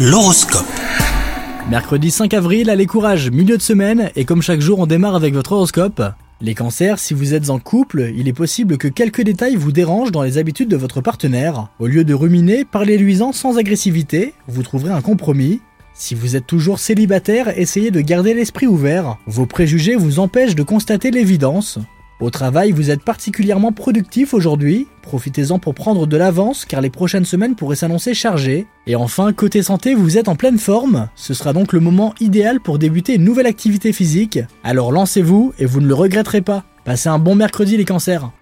L'horoscope. Mercredi 5 avril, allez courage, milieu de semaine, et comme chaque jour on démarre avec votre horoscope. Les cancers, si vous êtes en couple, il est possible que quelques détails vous dérangent dans les habitudes de votre partenaire. Au lieu de ruminer, parlez-lui-en sans agressivité, vous trouverez un compromis. Si vous êtes toujours célibataire, essayez de garder l'esprit ouvert. Vos préjugés vous empêchent de constater l'évidence. Au travail, vous êtes particulièrement productif aujourd'hui. Profitez-en pour prendre de l'avance car les prochaines semaines pourraient s'annoncer chargées. Et enfin, côté santé, vous êtes en pleine forme. Ce sera donc le moment idéal pour débuter une nouvelle activité physique. Alors lancez-vous et vous ne le regretterez pas. Passez un bon mercredi les cancers.